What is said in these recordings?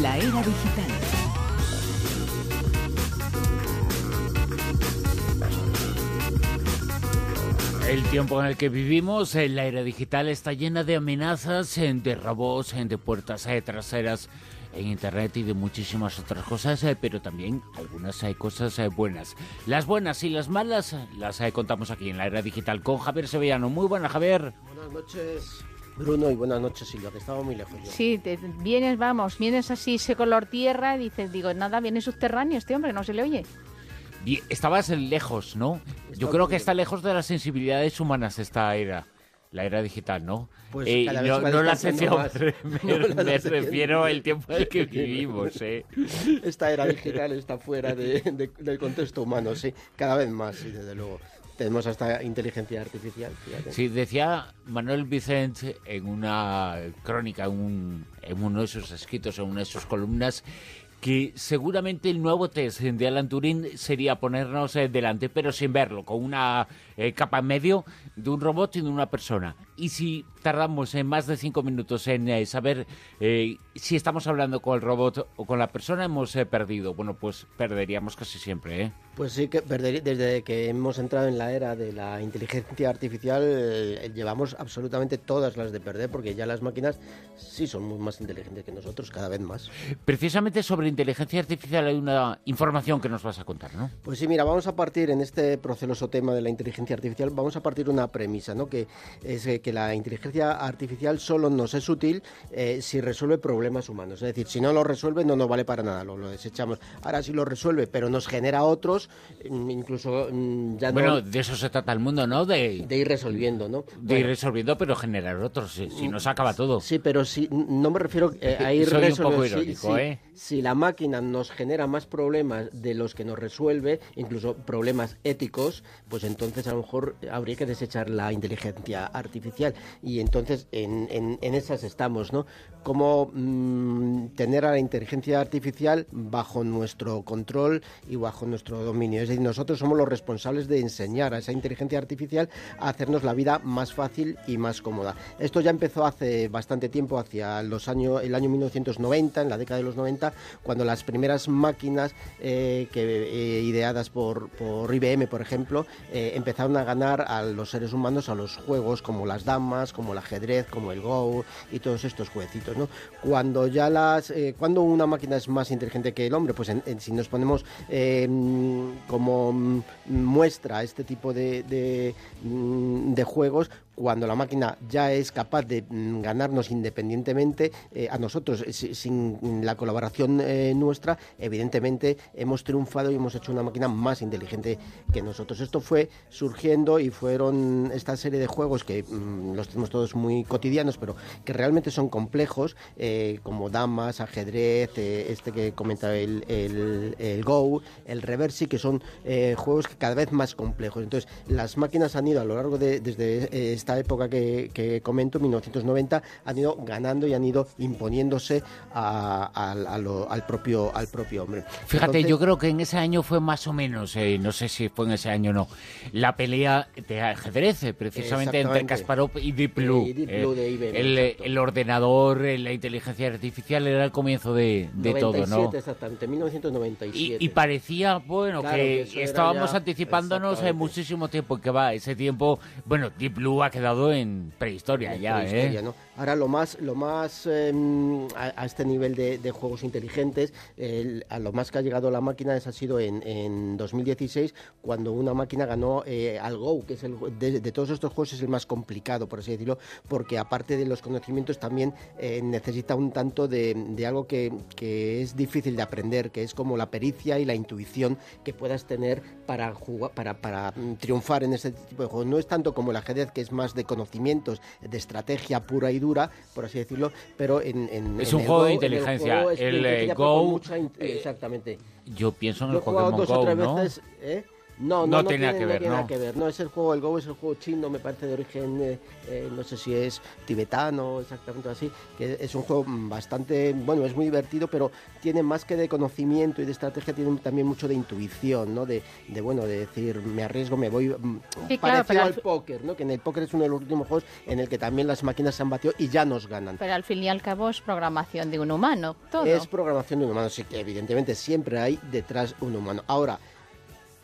La era digital. El tiempo en el que vivimos, en la era digital, está llena de amenazas, de robots, de puertas eh, traseras en Internet y de muchísimas otras cosas, eh, pero también algunas hay cosas eh, buenas. Las buenas y las malas las contamos aquí en la era digital con Javier Sevillano. Muy buena, Javier. Buenas noches. Bruno y buenas noches Silvia, que estaba muy lejos. Sí, vienes, vamos, vienes así, ese color tierra, dices, digo, nada, viene subterráneo este hombre, no se le oye. estabas lejos, ¿no? Yo creo que está lejos de las sensibilidades humanas esta era la era digital, ¿no? Pues eh, no, no la sesión, me, refiero al tiempo en el que vivimos, ¿eh? Esta era digital está fuera del contexto humano, sí, cada vez más, sí, desde luego. Tenemos hasta inteligencia artificial. Sí, decía Manuel Vicente en una crónica, en, en uno de sus escritos, en una de sus columnas, que seguramente el nuevo test de Alan Turing sería ponernos eh, delante, pero sin verlo, con una eh, capa en medio de un robot y de una persona. Y si tardamos en más de cinco minutos en eh, saber si estamos hablando con el robot o con la persona, hemos perdido. Bueno, pues perderíamos casi siempre, ¿eh? Pues sí, que desde que hemos entrado en la era de la inteligencia artificial, llevamos absolutamente todas las de perder, porque ya las máquinas sí son muy más inteligentes que nosotros, cada vez más. Precisamente sobre inteligencia artificial hay una información que nos vas a contar, ¿no? Pues sí, mira, vamos a partir en este proceloso tema de la inteligencia artificial, vamos a partir una premisa, ¿no? Que es que la inteligencia artificial solo nos es útil eh, si resuelve problemas humanos. Es decir, si no lo resuelve, no nos vale para nada, lo, desechamos. Ahora, si lo resuelve, pero nos genera otros, mm, incluso mm, ya Bueno, de eso se trata el mundo, ¿no? De, ir resolviendo, ¿no? De ir resolviendo, pero generar otros, si, nos acaba todo. Sí, pero si, no me refiero eh, a ir Soy un poco irónico, ¿eh? Si la máquina nos genera más problemas de los que nos resuelve, incluso problemas éticos, pues entonces a lo mejor habría que desechar la inteligencia artificial. Y entonces en, en, esas estamos, ¿no? Cómo mm, tener a la inteligencia artificial bajo nuestro control y bajo nuestro dominio. Es decir, nosotros somos los responsables de enseñar a esa inteligencia artificial a hacernos la vida más fácil y más cómoda. Esto ya empezó hace bastante tiempo, hacia los años, el año 1990, en la década de los 90, cuando las primeras máquinas eh, que, eh, ideadas por, por, IBM, por ejemplo, eh, empezaron a ganar a los seres humanos a los juegos como las damas, como el ajedrez, como el Go y todos estos jueguecitos. ¿no? Cuando ya las, cuando una máquina es más inteligente que el hombre, pues si nos ponemos como muestra este tipo de, de, de juegos, cuando la máquina ya es capaz de mm, ganarnos independientemente eh, a nosotros, eh, sin la colaboración eh, nuestra, evidentemente hemos triunfado y hemos hecho una máquina más inteligente que nosotros. Esto fue surgiendo y fueron esta serie de juegos que mm, los tenemos todos muy cotidianos, pero que realmente son complejos, como damas, ajedrez, este que comenta el, el, Go, el Reversi, que son juegos que cada vez más complejos. Entonces, las máquinas han ido a lo largo de desde esta época que, que comento, 1990, han ido ganando y han ido imponiéndose al, propio, al propio hombre. Fíjate, yo creo que en ese año fue más o menos, eh, no sé si fue en ese año o no, la pelea de ajedrez, eh, precisamente entre Kasparov y Deep Blue. Eh, el, ordenador, la inteligencia artificial era el comienzo de, todo, ¿no? exactamente, 1997. Y, parecía, bueno, que, estábamos anticipándonos en muchísimo tiempo, que va, ese tiempo, bueno, Deep Blue ha quedado en prehistoria ya, ¿eh? Ahora lo más, lo más em, a, este nivel de, juegos inteligentes, a lo más que ha llegado la máquina es, ha sido en, en 2016 cuando una máquina ganó eh, al Go, que es el de, todos estos juegos es el más complicado, por así decirlo, porque aparte de los conocimientos también eh, necesita un tanto de, algo que, que, es difícil de aprender, que es como la pericia y la intuición que puedas tener para jugar, para, para mm, triunfar en este tipo de juegos. No es tanto como el ajedrez, que es más de conocimientos, de estrategia pura y dura, por así decirlo, pero en... es un juego de inteligencia. El, Go... exactamente. Yo pienso en el Pokémon Go, ¿no? ¿eh? No, No no, tenía tiene, que no ver, tiene nada ¿no? que ver. No, es el juego, el Go es el juego chino, me parece de origen, eh, eh, no sé si es tibetano, exactamente así, que es un juego bastante, bueno, es muy divertido, pero tiene más que de conocimiento y de estrategia, tiene también mucho de intuición, ¿no? De, de bueno, de decir, me arriesgo, me voy, mm, Sí, claro, parecido pero al al póker, ¿no? Que en el póker es uno de los últimos juegos en el que también las máquinas se han batido y ya nos ganan. Pero al fin y al cabo es programación de un humano, todo. Es programación de un humano, sí que evidentemente siempre hay detrás un humano. Ahora,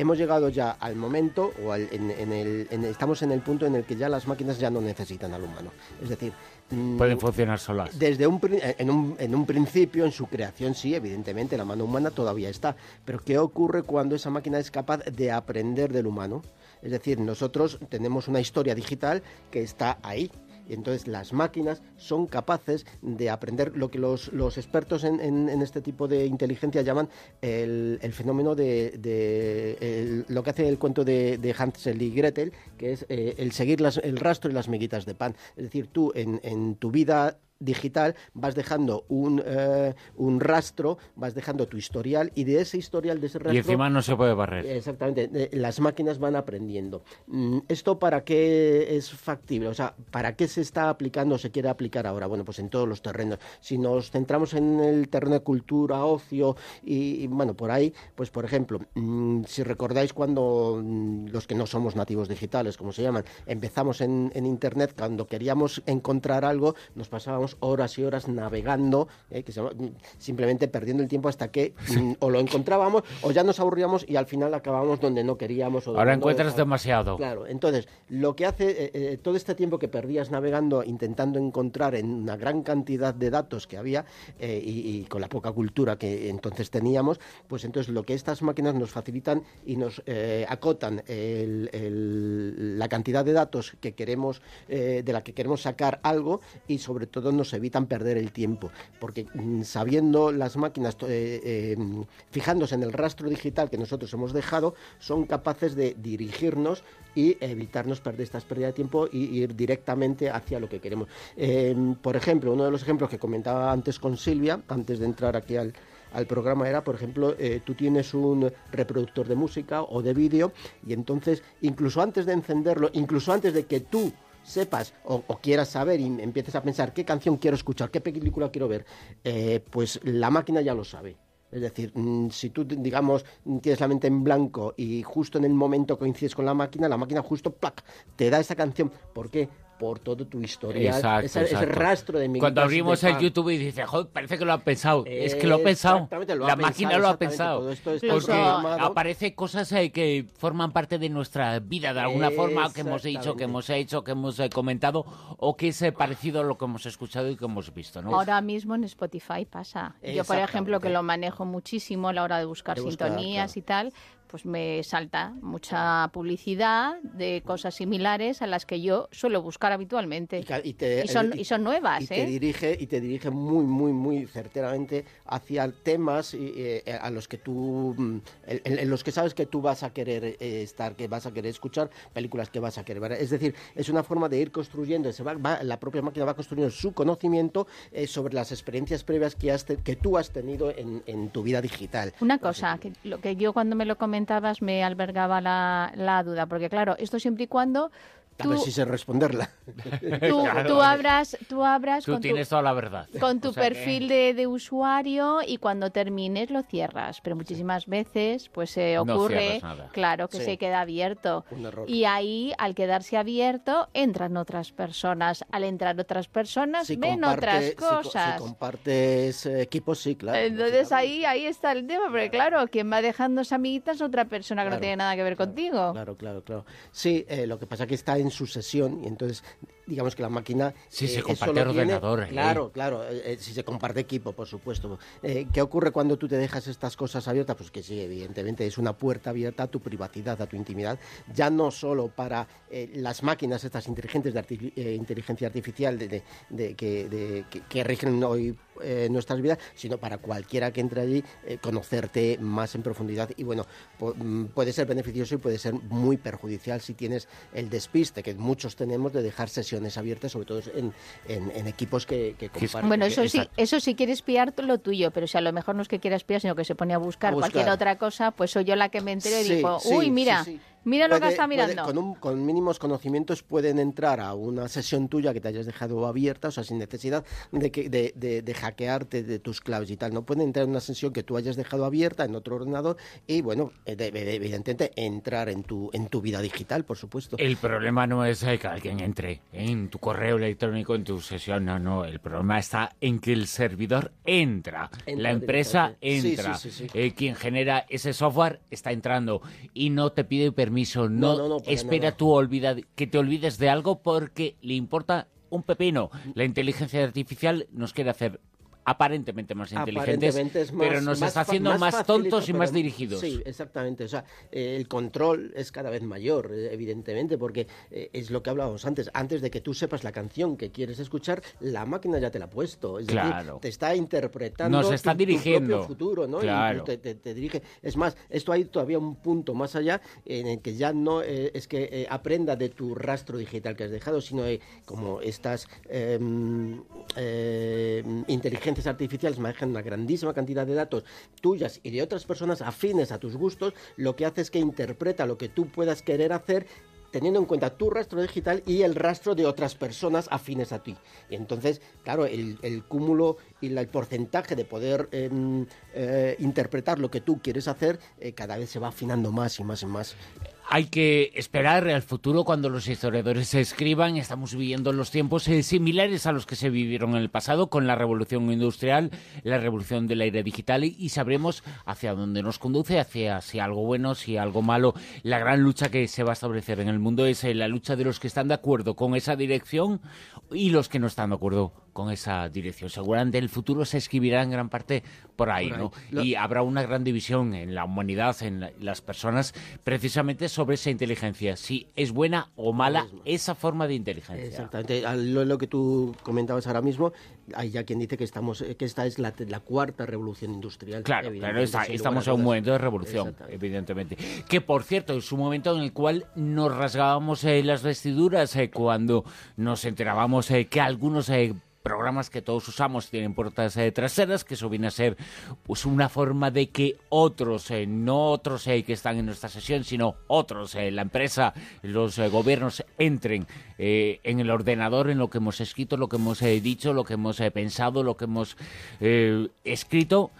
hemos llegado ya al momento, o al- en, en el, en- estamos en el punto en el que ya las máquinas ya no necesitan al humano. Es decir, mm, Pueden funcionar solas. desde un, pri- en, un, en un principio, en su creación, sí, evidentemente, la mano humana todavía está. Pero ¿qué ocurre cuando esa máquina es capaz de aprender del humano? Es decir, nosotros tenemos una historia digital que está ahí. Entonces las máquinas son capaces de aprender lo que los, los expertos en, este tipo de inteligencia llaman el, fenómeno de, lo que hace el cuento de, Hansel y Gretel, que es eh, el seguir las- el rastro y las miguitas de pan. Es decir, tú en tu vida digital vas dejando un, eh, un rastro, vas dejando tu historial y de ese historial, de ese rastro... Y encima no se puede barrer. Exactamente, eh, las máquinas van aprendiendo. Mm, ¿Esto para qué es factible? O sea, ¿para qué se está aplicando o se quiere aplicar ahora? Bueno, pues en todos los terrenos. Si nos centramos en el terreno de cultura, ocio y, y, bueno, por ahí, pues por ejemplo, mm, si recordáis cuando mm, los que no somos nativos digitales, como se llaman, empezamos en, en Internet, cuando queríamos encontrar algo, nos pasábamos horas y horas navegando, eh, que se llama- mm, simplemente perdiendo el tiempo hasta que mm, o lo encontrábamos o ya nos aburríamos y al final acabábamos donde no queríamos. O Ahora no encuentras demasiado. Claro, entonces, lo que hace eh, eh, todo este tiempo que perdías navegando, intentando encontrar en una gran cantidad de datos que había y, y con la poca cultura que entonces teníamos, pues entonces lo que estas máquinas nos facilitan y nos acotan el- el- la cantidad de datos que queremos, de la que queremos sacar algo y sobre todo nos evitan perder el tiempo, porque mm, sabiendo las máquinas, eh, eh, fijándose en el rastro digital que nosotros hemos dejado, son capaces de dirigirnos y evitarnos perder estas pérdidas de tiempo y ir directamente hacia lo que queremos. Eh, por ejemplo, uno de los ejemplos que comentaba antes con Silvia, antes de entrar aquí al, al programa era, por ejemplo, eh, tú tienes un reproductor de música o de vídeo y entonces, incluso antes de encenderlo, incluso antes de que tú sepas o, quieras saber y empieces a pensar qué canción quiero escuchar, qué película quiero ver, eh, pues la máquina ya lo sabe. Es decir, mm, si tú, digamos, tienes la mente en blanco y justo en el momento coincides con la máquina, la máquina justo, ¡plac!, te da esa canción. ¿Por qué? Por todo tu historial, Exacto, ese exacto. rastro de miguitas Cuando abrimos el. YouTube y dice, joder, parece que lo ha pensado. es que lo ha pensado. Lo ha la pensado, máquina lo ha pensado. esto Porque aparece cosas eh, que forman parte de nuestra vida de alguna forma, que hemos dicho, que hemos hecho, que hemos eh, comentado, o que es eh, parecido a lo que hemos escuchado y que hemos visto, ¿no? Ahora mismo en Spotify pasa. Yo, por ejemplo, que lo manejo muchísimo a la hora de buscar De buscar, sintonías claro. y tal, pues me salta mucha publicidad de cosas similares a las que yo suelo buscar habitualmente. Y y te- Y son, y- y son nuevas, y te ¿eh? dirige y te dirige muy muy muy certeramente hacia temas y, eh, a los que tú mm, en, en- los que sabes que tú vas a querer eh, estar que vas a querer escuchar películas que vas a querer ver es decir es una forma de ir construyendo se va, va- la propia máquina va construyendo su conocimiento eh, sobre las experiencias previas que has te- que tú has tenido en, en tu vida digital Una cosa, que lo que yo cuando me lo comentabas me albergaba la, la duda, porque claro, esto siempre y cuando a tú, ver si sé responderla tú, tú abras, tú abras Tú con tu- tienes toda la verdad. con tu O sea que- perfil de, de usuario y cuando termines lo cierras. Pero muchísimas veces pues se No ocurre, claro, que Sí. se queda abierto. Un error. Y ahí, al quedarse abierto, entran otras personas. Al entrar otras personas, Si ven comparte- otras si co- cosas. si compartes eh, equipos sí claro Entonces ahí, ahí está el tema, porque claro, quien va dejando esa amiguita es otra persona que no tiene nada que ver contigo. Claro, claro, claro. Sí, eh, lo que pasa es que está en su sesión y entonces digamos que la máquina... Sí, se eh, comparte tiene- ordenador. Claro, claro, eh, eh, si se comparte equipo, por supuesto. ¿Qué ocurre cuando tú te dejas estas cosas abiertas? Pues que sí, evidentemente es una puerta abierta a tu privacidad, a tu intimidad, ya no solo para las máquinas estas inteligentes de arti- inteligencia artificial de, de- de- que, de- que- que rigen hoy eh, nuestras vidas, sino para cualquiera que entre allí, eh, conocerte más en profundidad. Y bueno, mm, puede ser beneficioso y puede ser muy perjudicial si tienes el despiste, que muchos tenemos, de dejar sesionar conexiones abiertas, sobre todo en, en, equipos que, comparten. Bueno, eso sí, eso sí quiere espiar lo tuyo, pero si a lo mejor no es que quiera espiar, sino que se pone a buscar, cualquier otra cosa, pues soy yo la que me entero y digo, uy, mira, Mira lo que está mirando. con, con, mínimos conocimientos pueden entrar a una sesión tuya que te hayas dejado abierta, o sea, sin necesidad de, que, de, de, hackearte de tus claves y tal. No pueden entrar en una sesión que tú hayas dejado abierta en otro ordenador y, bueno, evidentemente entrar en tu, en tu vida digital, por supuesto. El problema no es que alguien entre en tu correo electrónico, en tu sesión, no, no. El problema está en que el servidor entra, la empresa entra, eh, quien genera ese software está entrando y no te pide permiso permiso, no, espera tú olvida, que te olvides de algo porque le importa un pepino. La inteligencia artificial nos quiere hacer aparentemente más inteligentes, pero nos está haciendo más, tontos y más dirigidos. Sí, exactamente. O sea, eh, el control es cada vez mayor, eh, evidentemente, porque eh, es lo que hablábamos antes. Antes de que tú sepas la canción que quieres escuchar, la máquina ya te la ha puesto. Es claro. te está interpretando nos está dirigiendo. propio futuro, ¿no? Claro. Te, te, dirige. Es más, esto hay todavía un punto más allá en el que ya no es que aprenda de tu rastro digital que has dejado, sino como estas em, artificiales manejan una grandísima cantidad de datos tuyas y de otras personas afines a tus gustos, lo que hace es que interpreta lo que tú puedas querer hacer teniendo en cuenta tu rastro digital y el rastro de otras personas afines a ti. Y entonces, claro, el, cúmulo y el porcentaje de poder em, eh, interpretar lo que tú quieres hacer eh, cada vez se va afinando más y más y más. Hay que esperar al futuro cuando los historiadores se escriban. Estamos viviendo los tiempos eh, similares a los que se vivieron en el pasado con la revolución industrial, la revolución del aire digital y, sabremos hacia dónde nos conduce, hacia si algo bueno, si algo malo. La gran lucha que se va a establecer en el mundo es eh, la lucha de los que están de acuerdo con esa dirección y los que no están de acuerdo con esa dirección. Seguramente el futuro se escribirá en gran parte por ahí, ¿no? Y habrá una gran división en la humanidad, en las personas, precisamente sobre esa inteligencia, si es buena o mala esa forma de inteligencia. Exactamente, lo, que tú comentabas ahora mismo, hay ya quien dice que estamos que esta es la, cuarta revolución industrial. Claro, claro, estamos en un momento de revolución, evidentemente. Que por cierto, es un momento en el cual nos rasgábamos eh, las vestiduras eh, cuando nos enterábamos eh, que algunos programas que todos usamos tienen puertas eh, traseras, que eso viene a ser pues una forma de que otros, eh, no otros eh, que están en nuestra sesión, sino otros, la empresa, los gobiernos entren en el ordenador, en lo que hemos escrito, lo que hemos dicho, lo que hemos pensado, lo que hemos escrito,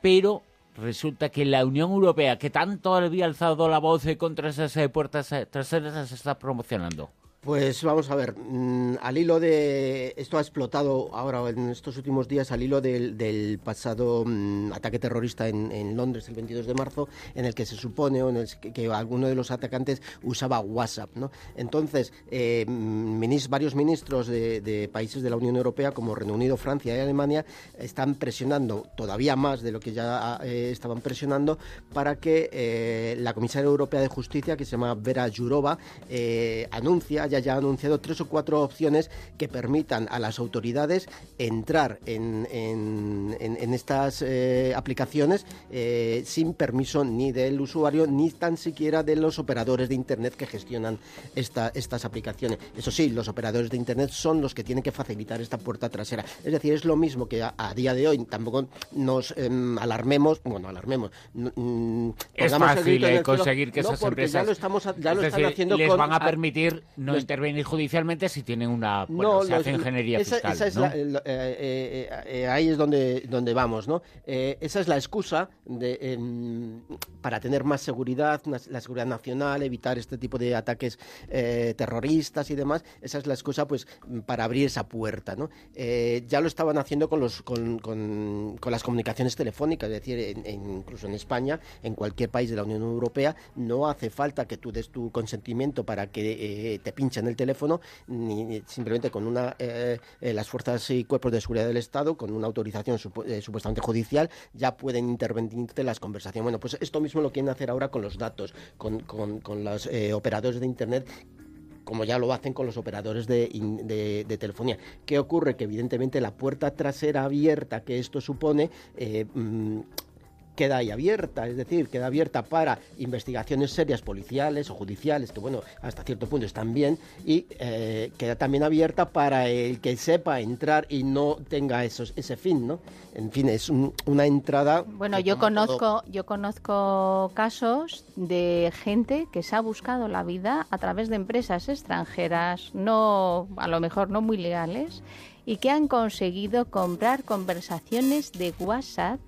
pero resulta que la Unión Europea, que tanto había alzado la voz contra esas puertas traseras, se está promocionando. Pues vamos a ver, mm, al hilo de. Esto ha explotado ahora en estos últimos días, al hilo del, pasado mm, ataque terrorista en, Londres el 22 de marzo, en el que se supone o en el que, alguno de los atacantes usaba WhatsApp. ¿no? Entonces, eh, varios ministros de, países de la Unión Europea, como Reino Unido, Francia y Alemania, están presionando todavía más de lo que ya eh, estaban presionando para que eh, la comisaria europea de justicia, que se llama Vera Jourova, eh, anuncia ha anunciado tres o cuatro opciones que permitan a las autoridades entrar en, en, estas eh, aplicaciones eh, sin permiso ni del usuario ni tan siquiera de los operadores de Internet que gestionan esta, estas aplicaciones. Eso sí, los operadores de Internet son los que tienen que facilitar esta puerta trasera. Es decir, es lo mismo que a, día de hoy tampoco nos em, alarmemos, bueno, alarmemos. Mm, es fácil eh, conseguir que esas empresas... Ya lo, estamos, ya lo están haciendo les van a permitir no intervenir judicialmente si tienen una bueno, se hace ingeniería fiscal. Eh, eh, eh, ahí es donde, donde vamos, ¿no? esa es la excusa de, em, para tener más seguridad, la seguridad nacional, evitar este tipo de ataques terroristas y demás. Esa es la excusa, pues, para abrir esa puerta, ¿no? ya lo estaban haciendo con los con, con, las comunicaciones telefónicas, es decir, incluso en España, en cualquier país de la Unión Europea, no hace falta que tú des tu consentimiento para que te pinchen en el teléfono, ni, simplemente con una eh, eh, las fuerzas y cuerpos de seguridad del Estado, con una autorización eh, supuestamente judicial, ya pueden intervenirte las conversaciones. Bueno, pues esto mismo lo quieren hacer ahora con los datos, con, con, los operadores de Internet como ya lo hacen con los operadores de, de, telefonía. ¿Qué ocurre? Que evidentemente la puerta trasera abierta que esto supone mm, queda ahí abierta, es decir, queda abierta para investigaciones serias policiales o judiciales, que bueno, hasta cierto punto están bien, y eh, queda también abierta para el que sepa entrar y no tenga esos, ese fin, ¿no? En fin, es una entrada. Bueno, yo conozco, yo conozco casos de gente que se ha buscado la vida a través de empresas extranjeras, no, a lo mejor no muy legales, y que han conseguido comprar conversaciones de WhatsApp.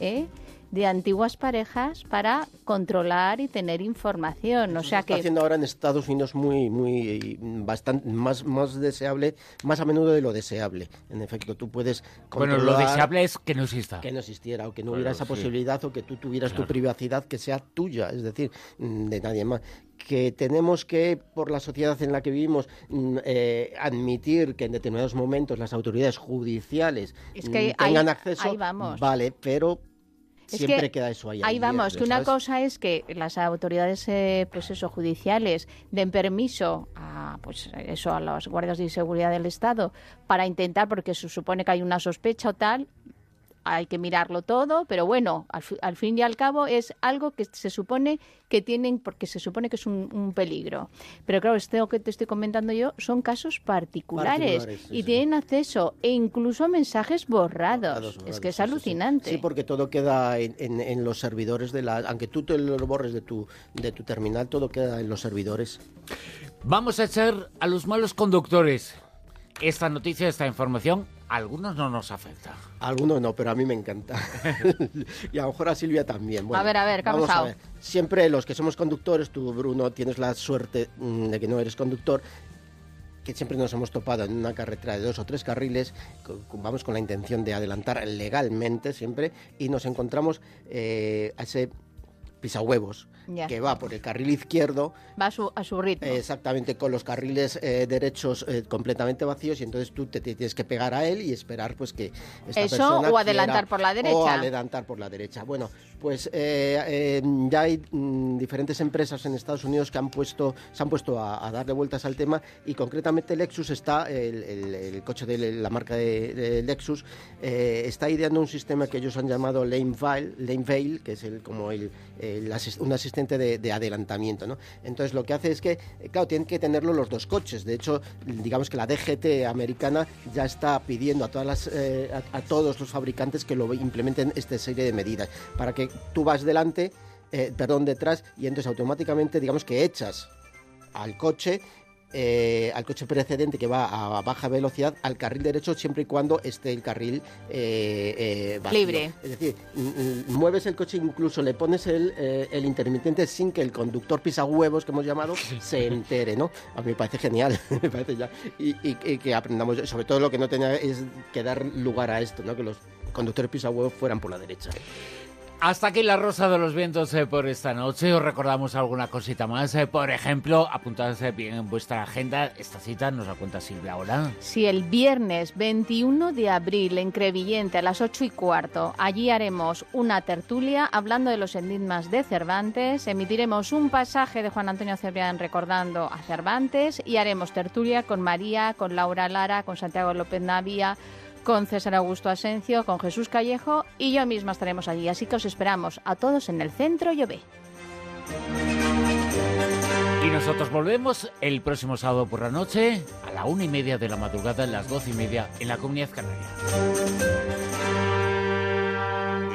¿eh? De antiguas parejas para controlar y tener información. o sea está que haciendo ahora en Estados Unidos muy, muy, bastante más, más deseable, más a menudo de lo deseable. En efecto, tú puedes controlar. Bueno, lo deseable es que no exista. Que no existiera o que no hubiera esa posibilidad o que tú tuvieras tu privacidad que sea tuya, es decir, mm, de nadie más que tenemos que, por la sociedad en la que vivimos, mm, eh, admitir que en determinados momentos las autoridades judiciales tengan acceso, ahí vamos. vale, pero siempre queda eso ahí. Ahí vamos, que una cosa es que las autoridades eh, pues eso, judiciales den permiso a, pues eso, a los guardias de seguridad del Estado para intentar, porque se supone que hay una sospecha o tal, hay que mirarlo todo, pero bueno, al, fin y al cabo es algo que se supone que tienen, porque se supone que es un, peligro. Pero claro, esto que te estoy comentando yo son casos particulares, y tienen acceso e incluso a mensajes borrados. es que es alucinante. Sí, porque todo queda en, los servidores de la... Aunque tú te lo borres de tu, de tu terminal, todo queda en los servidores. Vamos a echar a los malos conductores. Esta noticia, esta información algunos no nos afecta. Algunos no, pero a mí me encanta. y a lo mejor a Silvia también. a ver, a ver, ¿qué vamos a ver. Siempre los que somos conductores, tú Bruno tienes la suerte mm, de que no eres conductor, que siempre nos hemos topado en una carretera de dos o tres carriles, vamos con la intención de adelantar legalmente siempre, y nos encontramos eh, a ese pisahuevos, que va por el carril izquierdo. Va a su, a su ritmo. exactamente, con los carriles eh, derechos eh, completamente vacíos y entonces tú te, tienes que pegar a él y esperar pues que esta Eso o adelantar por la derecha. O adelantar por la derecha. Bueno, pues eh, ya hay mm, diferentes empresas en Estados Unidos que han puesto, se han puesto a, darle vueltas al tema y concretamente Lexus está, el, coche de la marca de, Lexus, está ideando un sistema que ellos han llamado Lane Veil, Lane Veil que es el, como el un asistente de, adelantamiento. ¿no? Entonces lo que hace es que, claro, tienen que tenerlo los dos coches. De hecho, digamos que la DGT americana ya está pidiendo a, todas las, eh, a, todos los fabricantes que lo implementen esta serie de medidas para que tú vas delante, eh, perdón, detrás y entonces automáticamente digamos que echas al coche eh, al coche precedente que va a baja velocidad al carril derecho siempre y cuando esté el carril eh, eh libre. Es decir, mueves el coche, incluso le pones el, el, intermitente sin que el conductor pisa huevos, que hemos llamado, se entere, ¿no? A mí me parece genial, me parece ya. Y, y, que aprendamos, sobre todo lo que no tenía es que dar lugar a esto, ¿no? Que los conductores pisa huevos fueran por la derecha. Hasta aquí la Rosa de los Vientos eh, por esta noche. Os recordamos alguna cosita más. Eh, por ejemplo, apuntadse bien en vuestra agenda. Esta cita nos la cuenta Silvia ahora. Sí, el viernes 21 de abril en Crevillente a las 8 y cuarto. Allí haremos una tertulia hablando de los enigmas de Cervantes. Emitiremos un pasaje de Juan Antonio Cebrián recordando a Cervantes y haremos tertulia con María, con Laura Lara, con Santiago López Navia con César Augusto Asencio, con Jesús Callejo y yo misma estaremos allí. Así que os esperamos a todos en el centro Llové. Y nosotros volvemos el próximo sábado por la noche a la una y media de la madrugada, a las doce y media en la Comunidad Canaria.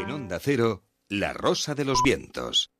En Onda Cero, La Rosa de los Vientos.